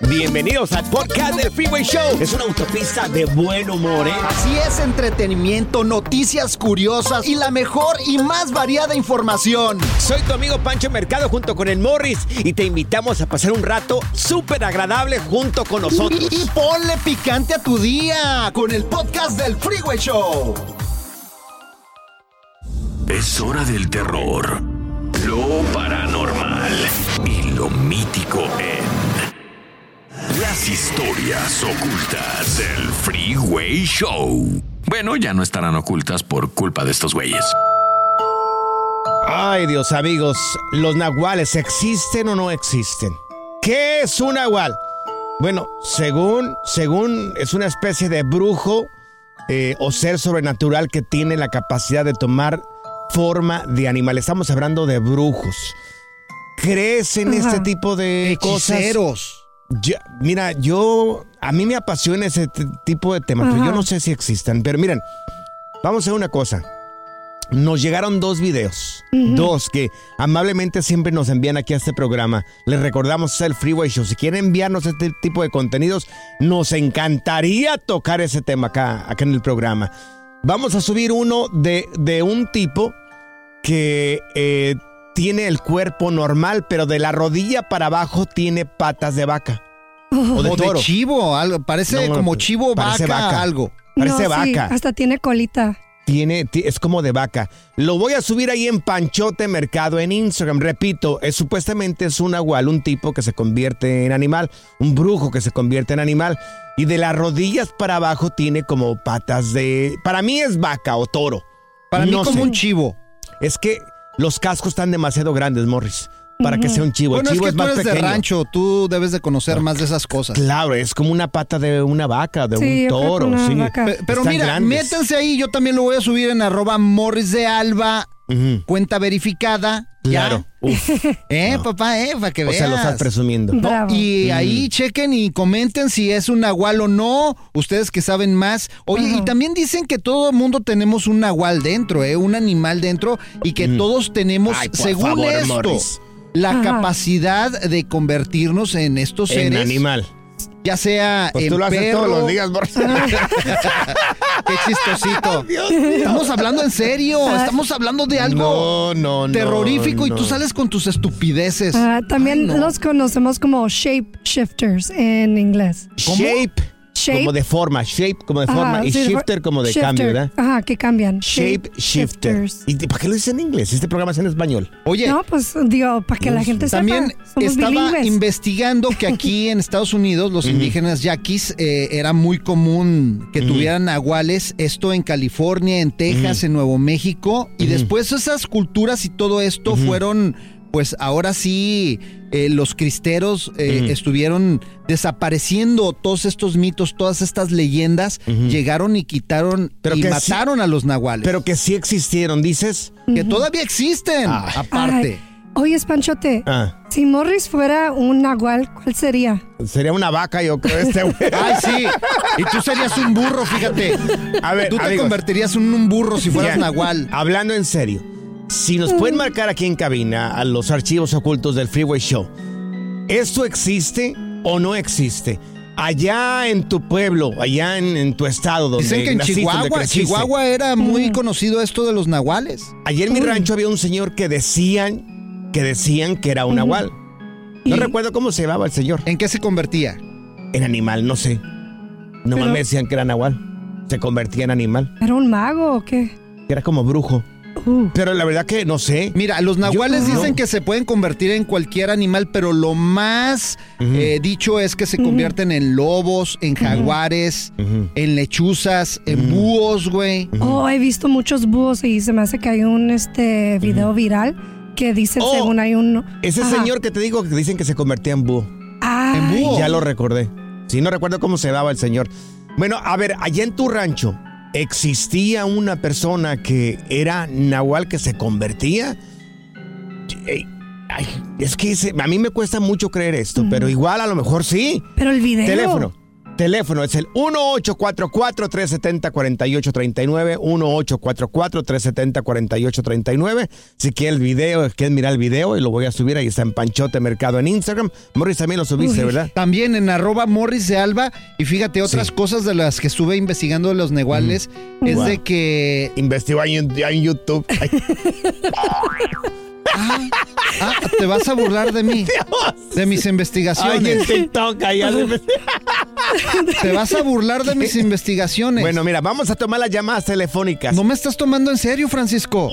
Bienvenidos al podcast del Freeway Show. Es una autopista de buen humor, ¿eh? Así es, entretenimiento, noticias curiosas y la mejor y más variada información. Soy tu amigo Pancho Mercado junto con el Morris y te invitamos a pasar un rato súper agradable junto con nosotros. Y, y ponle picante a tu día con el podcast del Freeway Show. Es hora del terror, lo paranormal y lo mítico en las historias ocultas del Freeway Show. Bueno, ya no estarán ocultas por culpa de estos güeyes. Ay, Dios, amigos, ¿los nahuales existen o no existen? ¿Qué es un nahual? Bueno, según, según es una especie de brujo eh, o ser sobrenatural que tiene la capacidad de tomar forma de animal. Estamos hablando de brujos. ¿Crees en este tipo de cosas? Mira, yo, a mí me apasiona ese tipo de temas, pero yo no sé si existan. Pero miren, vamos a hacer una cosa. Nos llegaron dos videos, dos que amablemente siempre nos envían aquí a este programa. Les recordamos es el Freeway Show. Si quieren enviarnos este tipo de contenidos, nos encantaría tocar ese tema acá, acá en el programa. Vamos a subir uno de, de un tipo que eh, tiene el cuerpo normal, pero de la rodilla para abajo tiene patas de vaca. O de O toro. de chivo, algo. Parece No, como no, chivo, parece vaca, vaca. algo. Parece No, sí, vaca. hasta tiene colita. Tiene, ti- es como de vaca. Lo voy a subir ahí en Panchote Mercado en Instagram. Repito, es, supuestamente es un agual, un tipo que se convierte en animal, un brujo que se convierte en animal. Y de las rodillas para abajo tiene como patas de... Para mí es vaca o toro. Para mí No como sé. un chivo. Es que los cascos están demasiado grandes, Morris, para que sea un chivo. Bueno, el es chivo que es, tú más eres de pequeño. rancho, tú debes de conocer más de esas cosas. Claro, es como una pata de una vaca, de Sí, un que toro. una sí. Pe- Pero Están mira, grandes. métanse ahí, yo también lo voy a subir en arroba morris de alba, cuenta verificada. Claro. Uf, Eh, No. papá, eh, para que o veas. sea, lo estás presumiendo. No, y ahí chequen y comenten si es un nahual o no, ustedes que saben más. Oye, y también dicen que todo el mundo tenemos un nahual dentro, ¿eh? un animal dentro, y que todos tenemos, Ay, según favor, esto, Morris. la Ajá. capacidad de convertirnos en estos En seres. animal. Ya sea Pues en tú lo haces perro. todos los días. Qué chistosito. Estamos hablando en serio, estamos hablando de algo No, no, no, terrorífico y tú sales con tus estupideces. Ah, también Ay, no. los conocemos como shape shifters en inglés. Shape, Shape. como de forma, shape como de Ajá, forma y sí, shifter como de shifter. cambio, ¿verdad? Ajá, que cambian. Shape shifter. shifters. ¿Y para qué lo dices en inglés? Este programa es en español. Oye, No, pues digo, para que la gente También sepa. Somos estaba bilingües. investigando que aquí en Estados Unidos los indígenas yaquis eh, era muy común que tuvieran nahuales, esto en California, en Texas, en Nuevo México, y después esas culturas y todo esto fueron, pues ahora sí, eh, los cristeros eh, estuvieron desapareciendo todos estos mitos, todas estas leyendas, llegaron y quitaron Pero y que sí- mataron a los nahuales. Pero que sí existieron, dices. que todavía existen, Ay. aparte. Ay, Oye, Panchote, Ah, si Morris fuera un nahual, ¿cuál sería? sería una vaca, yo creo, este güey. Ay, sí. Y tú serías un burro, fíjate. A ver, Tú te convertirías en un burro si fueras nahual. Hablando en serio, si nos pueden marcar aquí en cabina a los archivos ocultos del Freeway Show, ¿esto existe o no existe? Allá en tu pueblo, allá en, en tu estado, donde Dicen que en naciste, donde Chihuahua, creciste. Chihuahua era muy conocido esto de los nahuales. Ayer en mi rancho había un señor que decían que decían que era un nahual. No Y- recuerdo cómo se llamaba el señor. ¿En qué se convertía? En animal, no sé. Nomás Pero- me decían que era nahual. Se convertía en animal. ¿Era un mago o qué? Que era como brujo. Pero la verdad que no sé. Mira, los nahuales Yo- dicen no. que se pueden convertir en cualquier animal, pero lo más eh, dicho es que se convierten en lobos, en jaguares, en lechuzas, en búhos, güey. Oh, he visto muchos búhos y se me hace que hay un este video viral que dice Oh, según hay un... Ese Ajá. señor que te digo que dicen que se convertía en búho. En búho. Ya lo recordé. Sí, no recuerdo cómo se daba el señor. Bueno, a ver, allá en tu rancho, ¿existía una persona que era nahual que se convertía? Ay, es que a mí me cuesta mucho creer esto, pero igual a lo mejor sí. Pero el video... Teléfono. Teléfono es el 1844-370-4839. 1844-370-4839. Si quiere el video, quieren mirar el video y lo voy a subir. Ahí está en Panchote Mercado en Instagram. Morris también lo subiste, Uy. ¿verdad? También en arroba Morris de Alba. Y fíjate, otras Sí. cosas de las que estuve investigando de los neguales es Wow. de que... Investigó ahí en, en YouTube. Ay, Ah, ah, te vas a burlar de mí, de mis ay, en investigaciones. TikTok. hace- Te vas a burlar de mis investigaciones. bueno, mira, vamos a tomar las llamadas telefónicas. no me estás tomando en serio, Francisco.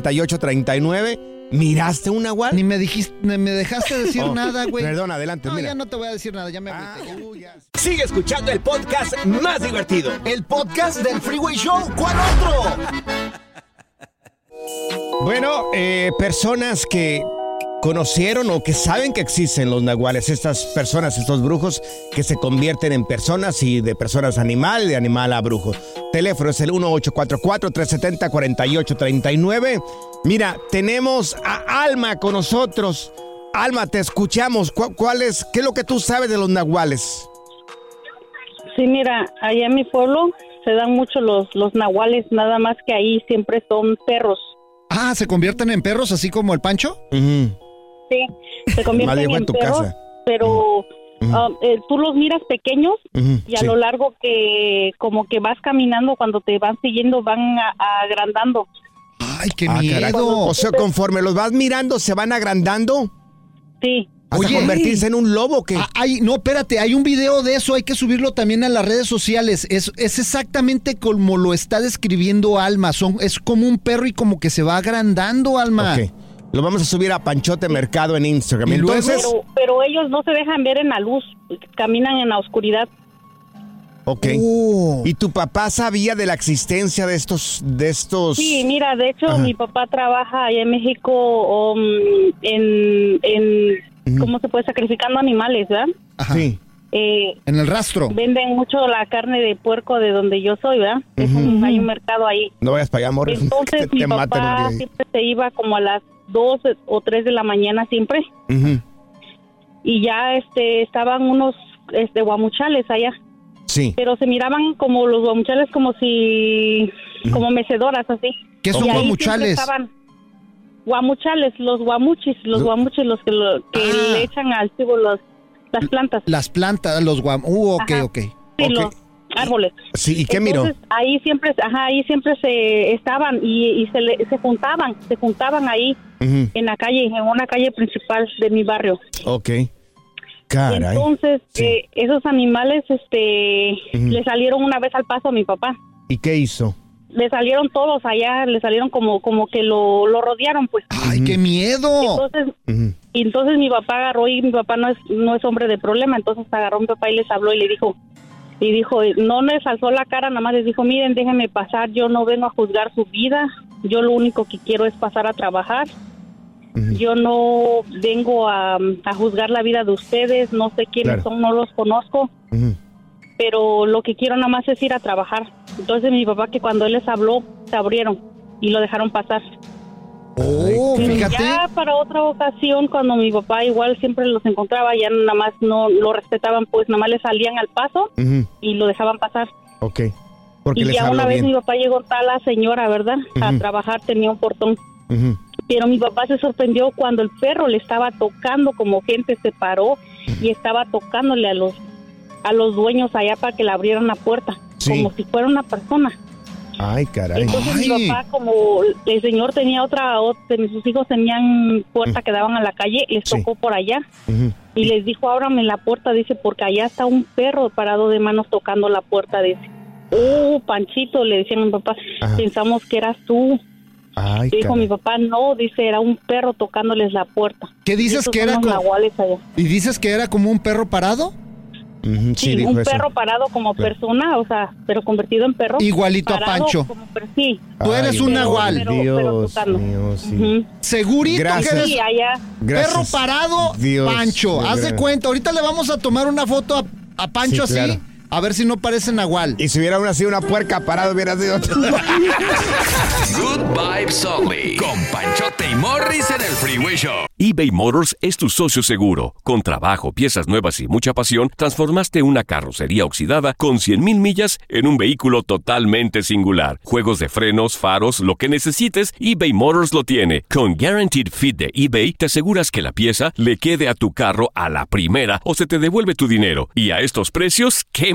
1-844-370-4839. ¿Miraste un nahual? Ni me dijiste, ni me dejaste decir Oh, nada, güey. Perdón, adelante, No, mira. ya no te voy a decir nada, ya me Ah, ya. Sigue escuchando el podcast más divertido. El podcast del Freeway Show. ¿Cuál otro? Bueno, eh, personas que conocieron o que saben que existen los nahuales, estas personas, estos brujos que se convierten en personas y de personas animal, de animal a brujo. Teléfono es el 1844-370-4839. Mira, tenemos a Alma con nosotros. Alma, te escuchamos. ¿Cu- ¿Cuál es, qué es lo que tú sabes de los nahuales? Sí, mira, allá en mi pueblo se dan mucho los, los nahuales, nada más que ahí siempre son perros. Ah, ¿se convierten en perros así como el Pancho? Sí, se convierten en en tu perros, casa. pero ah, eh, tú los miras pequeños y a sí. lo largo que como que vas caminando, cuando te van siguiendo, van a- agrandando. Ay, qué Ah, caray. miedo. O sea, conforme los vas mirando, se van agrandando Sí, hasta Oye. convertirse en un lobo que... Ah, hay- no, espérate, hay un video de eso, hay que subirlo también a las redes sociales. Es, es exactamente como lo está describiendo Alma. Son, es como un perro y como que se va agrandando, Alma. Ok. Lo vamos a subir a Panchote Mercado en Instagram. Entonces, pero, pero ellos no se dejan ver en la luz, caminan en la oscuridad. ok. Oh. ¿Y tu papá sabía de la existencia de estos, de estos? Sí, mira, de hecho Ajá. mi papá trabaja allá en México um, en, en, ¿cómo se puede? Sacrificando animales, ¿verdad? Ajá. Sí. Eh, En el rastro. venden mucho la carne de puerco de donde yo soy, ¿verdad? Es un- hay un mercado ahí. No vayas para allá, amor. Entonces mi te papá siempre se iba como a las 2 o 3 de la mañana siempre Ujú. y ya este estaban unos este guamuchales allá, Sí. pero se miraban como los guamuchales como si como mecedoras así. ¿Qué son Y ahí siempre guamuchales? estaban guamuchales, los guamuchis, los Lo- guamuchis los que, lo- que Ah. le echan al chivo los las plantas. Las plantas, los guam. Uh, ok, Ajá. ok. Sí, Ok. los árboles. Sí, ¿y qué miró? Ahí siempre, ajá, ahí siempre se estaban y, y se, le- se juntaban, se juntaban ahí Ujú. en la calle, en una calle principal de mi barrio. Ok. Caray. entonces, Sí. eh, esos animales, este, Ujú. le salieron una vez al paso a mi papá. ¿Y qué hizo? Le salieron todos allá, le salieron como, como que lo, lo rodearon, pues. Ay, qué miedo. Entonces, entonces mi papá agarró y mi papá no es, no es hombre de problema, entonces agarró a mi papá y les habló y le dijo, y dijo, no les alzó la cara, nada más les dijo, miren, déjenme pasar, yo no vengo a juzgar su vida, yo lo único que quiero es pasar a trabajar, yo no vengo a, a juzgar la vida de ustedes, no sé quiénes Claro. son, no los conozco, Ujú. Pero lo que quiero nada más es ir a trabajar. Entonces mi papá que cuando él les habló, se abrieron y lo dejaron pasar. Oh, fíjate. Ya para otra ocasión, cuando mi papá igual siempre los encontraba, ya nada más no lo respetaban, pues nada más le salían al paso y lo dejaban pasar. Ok. Porque y les ya una vez bien. mi papá llegó tal la señora, ¿verdad? A trabajar, tenía un portón. Pero mi papá se sorprendió cuando el perro le estaba tocando, como gente se paró y estaba tocándole a los a los dueños allá para que le abrieran la puerta, Sí. como si fuera una persona. Ay, caray. Entonces Ay. mi papá, como el señor tenía otra, otra sus hijos tenían puerta que daban a la calle, les Sí. tocó por allá y les dijo, ábrame la puerta, dice, porque allá está un perro parado de manos tocando la puerta, dice. Oh, Panchito, le decía a mi papá, Ajá. pensamos que eras tú. Ay, Dijo mi papá, no, dice, era un perro tocándoles la puerta. ¿Qué dices que era? los co- nahuales allá. ¿Y dices que era como un perro parado? Sí, Sí, un eso. perro parado como Claro. persona, o sea, pero convertido en perro. Igualito a Pancho. como per- sí. Tú eres un nahual. pero- Dios mío, sí. Segurito Gracias. que eres Sí, allá. Gracias. perro parado, Dios, Pancho. Haz de cuenta. Ahorita le vamos a tomar una foto a, a Pancho Sí, así. claro. A ver si no parece nahual. Y si hubiera una, sido una puerca parada, hubiera sido. Good vibes only. Con Panchote y Morris en el Freeway Show. eBay Motors es tu socio seguro. Con trabajo, piezas nuevas y mucha pasión, transformaste una carrocería oxidada con 100.000 millas en un vehículo totalmente singular. Juegos de frenos, faros, lo que necesites, eBay Motors lo tiene. Con Guaranteed Fit de eBay, te aseguras que la pieza le quede a tu carro a la primera o se te devuelve tu dinero. Y a estos precios, ¿qué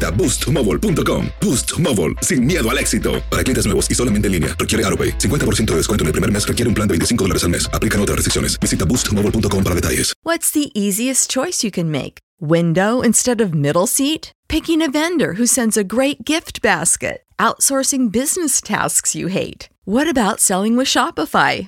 boostmobile.com. Boost Mobile, sin miedo al éxito. Para clientes nuevos y solamente en línea, requiere AroPay. 50% de descuento en el primer mes requiere un plan de 25 dólares al mes. Aplican otras restricciones. Visita boostmobile.com para detalles. What's the easiest choice you can make? Window instead of middle seat? Picking a vendor who sends a great gift basket? Outsourcing business tasks you hate? What about selling with Shopify?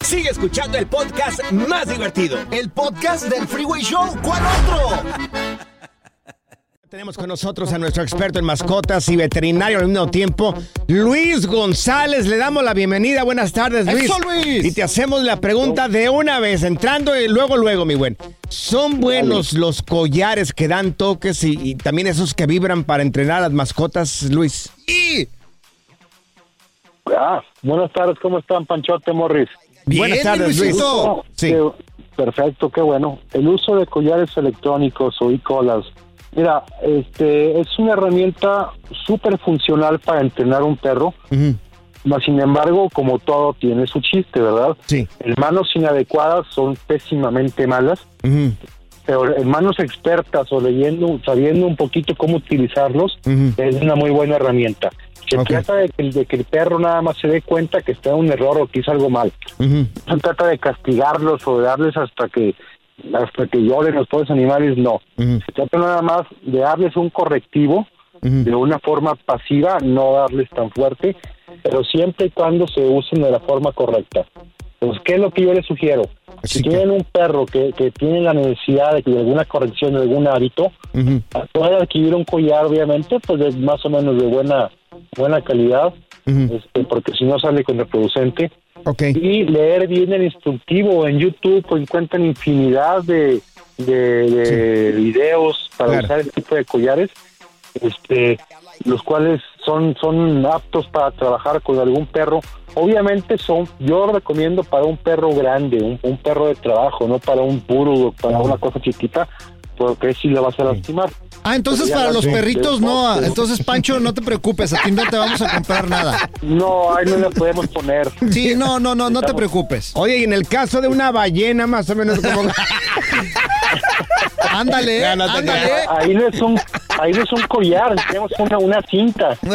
Sigue escuchando el podcast más divertido. El podcast del Freeway Show. ¿Cuál otro? Tenemos con nosotros a nuestro experto en mascotas y veterinario al mismo tiempo, Luis González. Le damos la bienvenida. Buenas tardes, Luis. ¡Eso, Luis! Y te hacemos la pregunta de una vez, entrando y luego, luego, mi buen. ¿Son buenos los collares que dan toques y, y también esos que vibran para entrenar a las mascotas, Luis? Y Ah, buenas tardes, ¿cómo están, Panchote Morris? Buenas tardes, Luis. Luisito. Sí. Qué- perfecto, qué bueno. El uso de collares electrónicos o e-collars. Mira, este es una herramienta súper funcional para entrenar un perro. Mas, sin embargo, como todo, tiene su chiste, ¿verdad? Sí. En manos inadecuadas son pésimamente malas, pero en manos expertas o leyendo, sabiendo un poquito cómo utilizarlos, es una muy buena herramienta. Se trata de que, de que el perro nada más se dé cuenta que está en un error o que hizo algo mal. Ujú. No se trata de castigarlos o de darles hasta que hasta que lloren los pobres animales, no. Se trata nada más de darles un correctivo de una forma pasiva, no darles tan fuerte, pero siempre y cuando se usen de la forma correcta. Entonces, ¿qué es lo que yo les sugiero? Así si que- tienen un perro que, que tiene la necesidad de, de alguna corrección de algún hábito, Ujú. puede adquirir un collar, obviamente, pues de más o menos de buena buena calidad, este, porque si no sale contraproducente. Ok. Y leer bien el instructivo en YouTube, pues encuentran infinidad de, de, de videos para Claro. usar este tipo de collares, este, los cuales son, son aptos para trabajar con algún perro. Obviamente son, yo recomiendo para un perro grande, un, un perro de trabajo, no para un puro, para una cosa chiquita, porque si la vas a lastimar. Ah, entonces para los perritos no. Entonces, Pancho, no te preocupes, a ti no te vamos a comprar nada. No, ahí no le podemos poner. Sí, no, no, no, no te preocupes. Oye, y en el caso de una ballena, más o menos como. Ándale, Ya no te ándale. Ahí no es un ahí no es un collar, tenemos una, una cinta.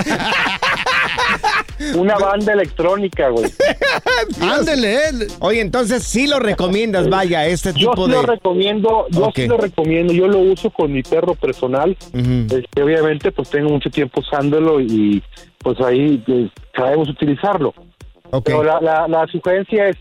Una banda electrónica, güey. Ándele. Oye, entonces sí lo recomiendas, vaya, este Yo tipo sí de... lo recomiendo, yo Ok. sí lo recomiendo, yo lo uso con mi perro personal. Este, obviamente, pues tengo mucho tiempo usándolo y pues ahí eh, sabemos utilizarlo. Pero la, la, la sugerencia es,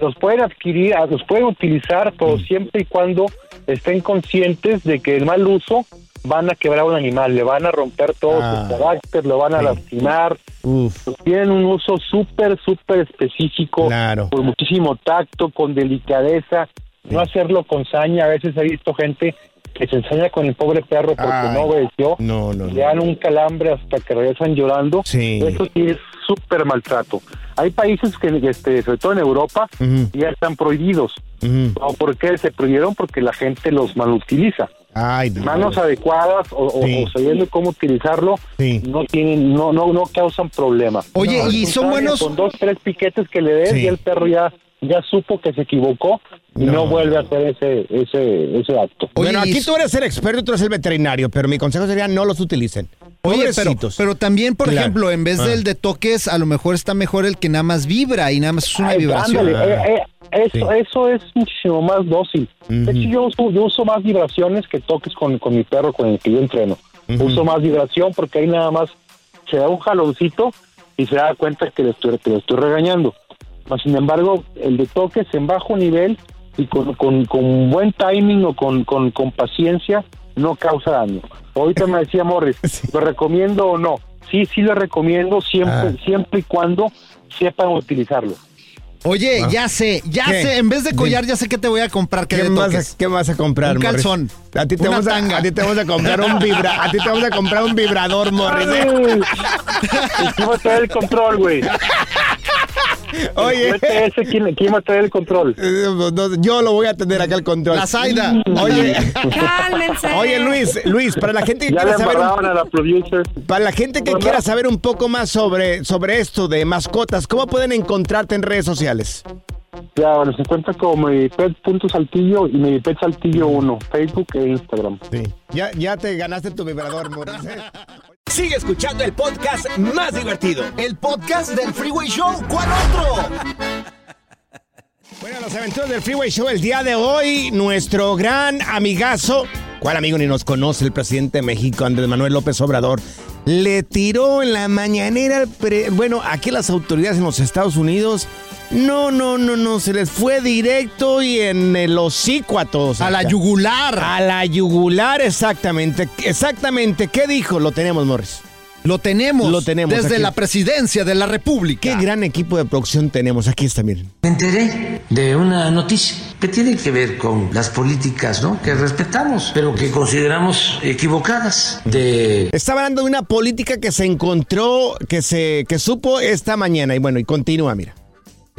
los pueden adquirir, ah, los pueden utilizar, pero siempre y cuando estén conscientes de que el mal uso van a quebrar a un animal, le van a romper todo Ah, su carácter, lo van a lastimar. Pues tienen un uso súper, súper específico, con muchísimo tacto, con delicadeza, no hacerlo con saña. A veces he visto gente que se ensaña con el pobre perro porque Ay, no obedeció, no, no, le dan un calambre hasta que regresan llorando. Sí. Eso sí es súper maltrato. Hay países que, este, sobre todo en Europa, ya están prohibidos. ¿O ¿Por qué se prohibieron? Porque la gente los malutiliza. Ay, Dios. Manos adecuadas o, o- Sí. o sabiendo cómo utilizarlo, no tienen, no, no, no causan problema. Oye, No, ¿y son buenos? Con dos, tres piquetes que le des Sí. y el perro ya, ya supo que se equivocó y no, vuelve a hacer ese, ese, ese acto. bueno, aquí tú eres el experto y tú eres el veterinario, pero mi consejo sería no los utilicen. Oye, pero, pero también, por Claro. ejemplo, en vez Ah. del de toques, a lo mejor está mejor el que nada más vibra y nada más es una Ay, vibración. ándale, eh, eh, eso, eso es muchísimo más dócil. De hecho, yo uso, yo uso más vibraciones que toques con, con mi perro con el que yo entreno. Uso más vibración porque ahí nada más se da un jaloncito y se da cuenta que le estoy, que le estoy regañando. Mas, sin embargo, el de toques en bajo nivel y con, con, con buen timing o con, con, con paciencia no causa daño. Ahorita me decía Morris, ¿lo recomiendo o no? Sí, sí lo recomiendo siempre, Ah. siempre y cuando sepan utilizarlo. Oye, Ah. ya sé, ya ¿Qué? sé, en vez de collar, ya sé que te voy a comprar que ¿Qué vas, a, qué vas a comprar, Un Morris? A ti te una vamos a, tanga. a ti te vamos a comprar un vibra, a ti te vamos a comprar un vibrador, Morris. ¿eh? ¿Y quién va a traer el control, güey? Oye. Ese, ¿quién, ¿Quién va a traer el control? Eh, Yo lo voy a tener acá el control. La Zaida. Oye, Cálmense. oye Luis, Luis, para la gente que Ya quiera saber un- a la producer. para la gente que quiera saber un poco más sobre, sobre esto de mascotas, ¿cómo pueden encontrarte en redes sociales? Ya, los encuentra como medipet.saltillo y medipet saltillo 1, Facebook e Instagram. Sí. Ya, ya te ganaste tu vibrador, Morris. Sigue escuchando el podcast más divertido. El podcast del Freeway Show. ¿Cuál otro? Bueno, los aventuras del Freeway Show el día de hoy, nuestro gran amigazo, ¿cuál amigo ni nos conoce? El presidente de México, Andrés Manuel López Obrador, le tiró en la mañanera, bueno, aquí las autoridades en los Estados Unidos, no, no, no, no, se les fue directo y en el hocico a todos. A la yugular. A la yugular, exactamente. Exactamente, ¿qué dijo? Lo tenemos, Morris. Lo tenemos. Lo tenemos Desde aquí. la presidencia de la República. Qué gran equipo de producción tenemos. Aquí está, miren. Me enteré de una noticia que tiene que ver con las políticas, ¿no? Que respetamos, pero que consideramos equivocadas de Estaba hablando de una política que se encontró, que se, que supo esta mañana. Y bueno, y continúa, mira.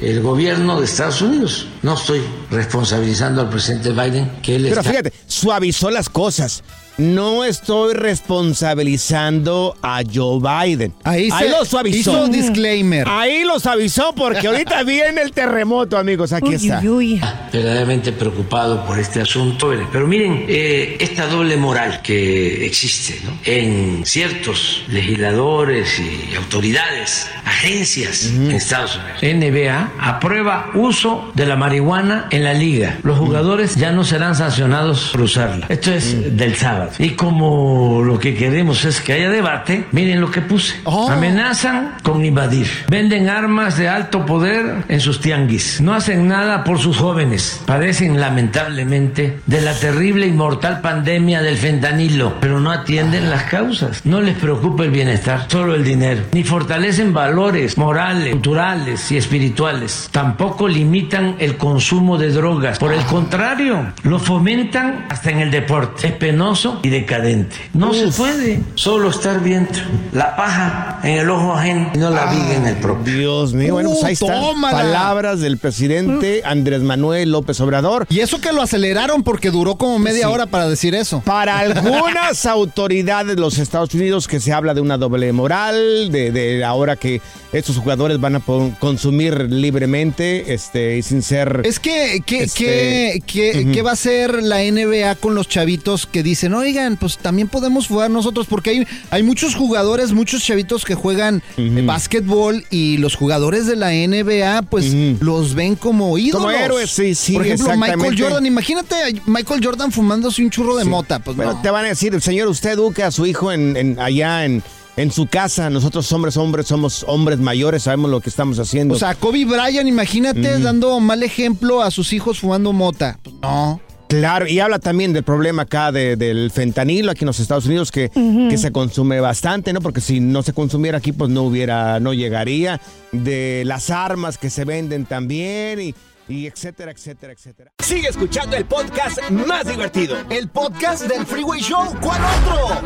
El gobierno de Estados Unidos. No estoy responsabilizando al presidente Biden que él Pero está fíjate, suavizó las cosas. No estoy responsabilizando a Joe Biden. Ahí se lo suavizó. hizo disclaimer. Ahí lo suavizó porque ahorita viene el terremoto, amigos. Aquí Uy, está. uy, uy. verdaderamente preocupado por este asunto. Pero miren, eh, esta doble moral que existe ¿no? en ciertos legisladores y autoridades, agencias en Estados Unidos. NBA aprueba uso de la marihuana en la liga. Los jugadores ya no serán sancionados por usarla. Esto es del sábado. Y como lo que queremos es que haya debate, miren lo que puse. Amenazan con invadir. Venden armas de alto poder en sus tianguis. No hacen nada por sus jóvenes. Padecen lamentablemente de la terrible y mortal pandemia del fentanilo, pero no atienden las causas. No les preocupa el bienestar, solo el dinero. Ni fortalecen valores morales, culturales y espirituales. Tampoco limitan el consumo de drogas. Por el contrario, lo fomentan hasta en el deporte. Es penoso y decadente. No se puede solo estar viendo la paja en el ojo ajeno y no la viga en el propio. Dios mío, bueno, pues ahí están palabras del presidente Andrés Manuel López Obrador. Y eso que lo aceleraron porque duró como media Sí. hora para decir eso. Para algunas autoridades de los Estados Unidos que se habla de una doble moral, de, de ahora que estos jugadores van a consumir libremente este, y sin ser... Es que, ¿qué, Este, qué- va a hacer la NBA con los chavitos que dicen, oigan, pues también podemos jugar nosotros, porque hay, hay muchos jugadores, muchos chavitos que juegan eh, básquetbol y los jugadores de la NBA, pues los ven como ídolos. Como héroes, sí, sí, Por ejemplo, Michael. Jordan, imagínate a Michael Jordan fumándose un churro de mota. Pues Bueno, no. te van a decir, señor, usted educa a su hijo en, en- allá en, en su casa. Nosotros hombres, hombres, somos hombres mayores, sabemos lo que estamos haciendo. O sea, Kobe Bryant, imagínate dando mal ejemplo a sus hijos fumando mota. Pues no. Claro, y habla también del problema acá de- del fentanilo aquí en los Estados Unidos, que, que se consume bastante, ¿no? Porque si no se consumiera aquí, pues no hubiera, no llegaría. De las armas que se venden también y, y etcétera, etcétera, etcétera. Sigue escuchando el podcast más divertido. El podcast del Freeway Show. ¿Cuál otro?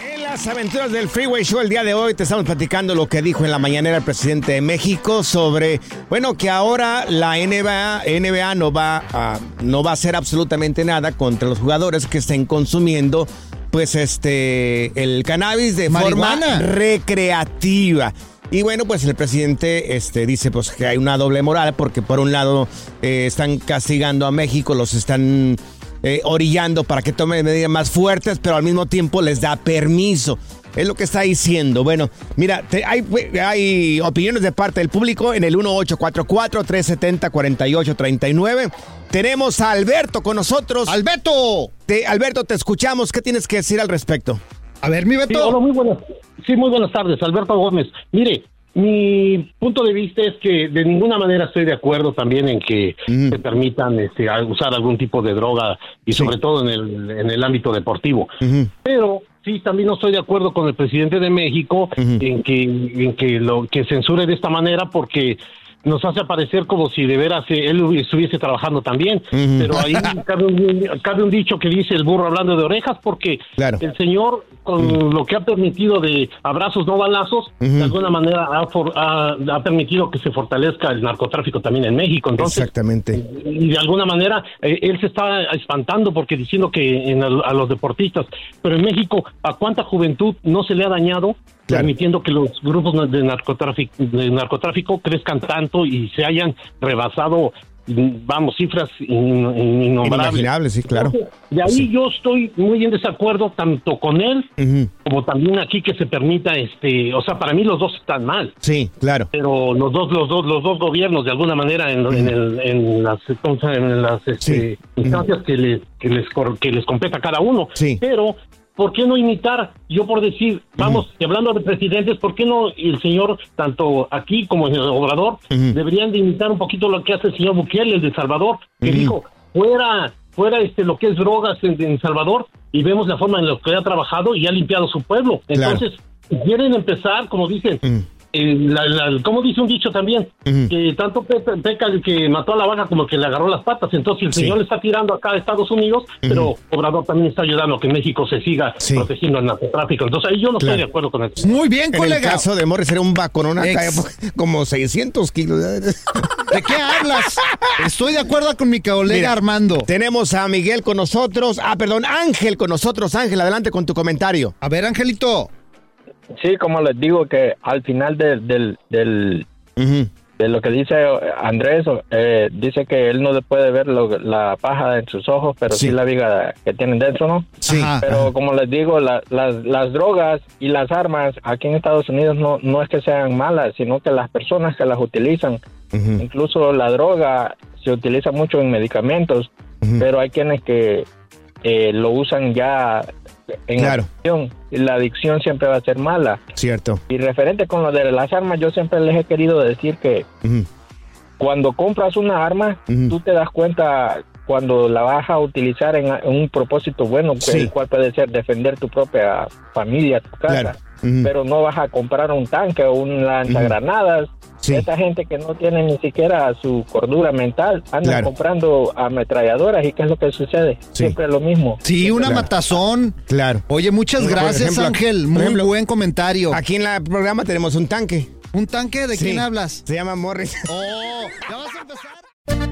En las aventuras del Freeway Show el día de hoy te estamos platicando lo que dijo en la mañanera el presidente de México sobre, bueno, que ahora la NBA, NBA no va a, no va a hacer absolutamente nada contra los jugadores que estén consumiendo pues este el cannabis de Marihuana. forma recreativa. Y bueno, pues el presidente este, dice pues que hay una doble moral porque por un lado eh, están castigando a México, los están eh, orillando para que tomen medidas más fuertes, pero al mismo tiempo les da permiso. Es lo que está diciendo. Bueno, mira, te- hay, hay opiniones de parte del público en el 1844-370-4839. Tenemos a Alberto con nosotros. ¡Alberto! Te, Alberto, te escuchamos. ¿Qué tienes que decir al respecto? A ver, mi Beto. Sí, hola, muy buenas. Sí, muy buenas tardes, Alberto Gómez. Mire, mi punto de vista es que de ninguna manera estoy de acuerdo también en que se permitan este, usar algún tipo de droga y sobre todo en el, en el ámbito deportivo. Pero sí, también no estoy de acuerdo con el presidente de México en que en que lo que censure de esta manera porque nos hace aparecer como si de veras eh, él estuviese trabajando también. Pero ahí cabe un, cabe un dicho que dice el burro hablando de orejas porque Claro. el señor con lo que ha permitido de abrazos no balazos, Ujú. de alguna manera ha, for- ha- ha permitido que se fortalezca el narcotráfico también en México. Entonces, Exactamente. y de alguna manera eh, él se está espantando porque diciendo que en a los deportistas, pero en México a cuánta juventud no se le ha dañado permitiendo que los grupos de narcotráfico, de narcotráfico crezcan tanto y se hayan rebasado mm, vamos cifras in- in- innombrables. Inimaginable, sí, claro. De ahí yo estoy muy en desacuerdo tanto con él como también aquí que se permita este, o sea, para mí los dos están mal. Sí, claro. pero los dos los dos los dos gobiernos de alguna manera en, en, el- en las en las este, instancias que les que les que les compete a cada uno. Pero ¿Por qué no imitar? Yo por decir, vamos, y hablando de presidentes, ¿por qué no el señor, tanto aquí como en el Obrador, deberían de imitar un poquito lo que hace el señor Bukele, el de Salvador, que dijo, fuera, fuera este lo que es drogas en, en Salvador, y vemos la forma en la que ha trabajado y ha limpiado su pueblo. Claro. Entonces, quieren empezar, como dicen, la, la- como dice un dicho también, que tanto peca, peca el que mató a la vaca como el que le agarró las patas. Entonces el Sí. señor le está tirando acá a Estados Unidos, pero Obrador también está ayudando a que México se siga protegiendo el narcotráfico. Entonces ahí yo no Claro. estoy de acuerdo con él. Muy bien, En el caso de Morris era un vaconón acá, Ex- como 600 kilos. ¿De qué hablas? Estoy de acuerdo con mi colega Mira, Armando. Tenemos a Miguel con nosotros. Ah, perdón, Ángel con nosotros. Ángel, adelante con tu comentario. A ver, Angelito. Sí, como les digo que al final del, del, del- de lo que dice Andrés, eh, dice que él no le puede ver lo- la paja en sus ojos, pero sí, la viga que tienen dentro, ¿no? Sí. Pero como les digo, la- las, las drogas y las armas aquí en Estados Unidos no, no es que sean malas, sino que las personas que las utilizan, incluso la droga se utiliza mucho en medicamentos, pero hay quienes que eh, lo usan ya en Claro. adicción la adicción siempre va a ser mala. Cierto. Y referente con lo de las armas, yo siempre les he querido decir que cuando compras una arma, tú te das cuenta cuando la vas a utilizar en, un propósito bueno, Sí. el cual puede ser defender tu propia familia, tu casa. Claro. Pero no vas a comprar un tanque o un lanzagranadas. Esta gente que no tiene ni siquiera su cordura mental anda Claro. comprando ametralladoras y qué es lo que sucede. Siempre lo mismo. Sí, una matazón. Claro. Oye, muchas gracias, ejemplo, Ángel. Muy ejemplo, buen comentario. Aquí en el programa tenemos un tanque. ¿Un tanque? ¿De Sí. quién hablas? Se llama Morris. Oh, ya vas a empezar.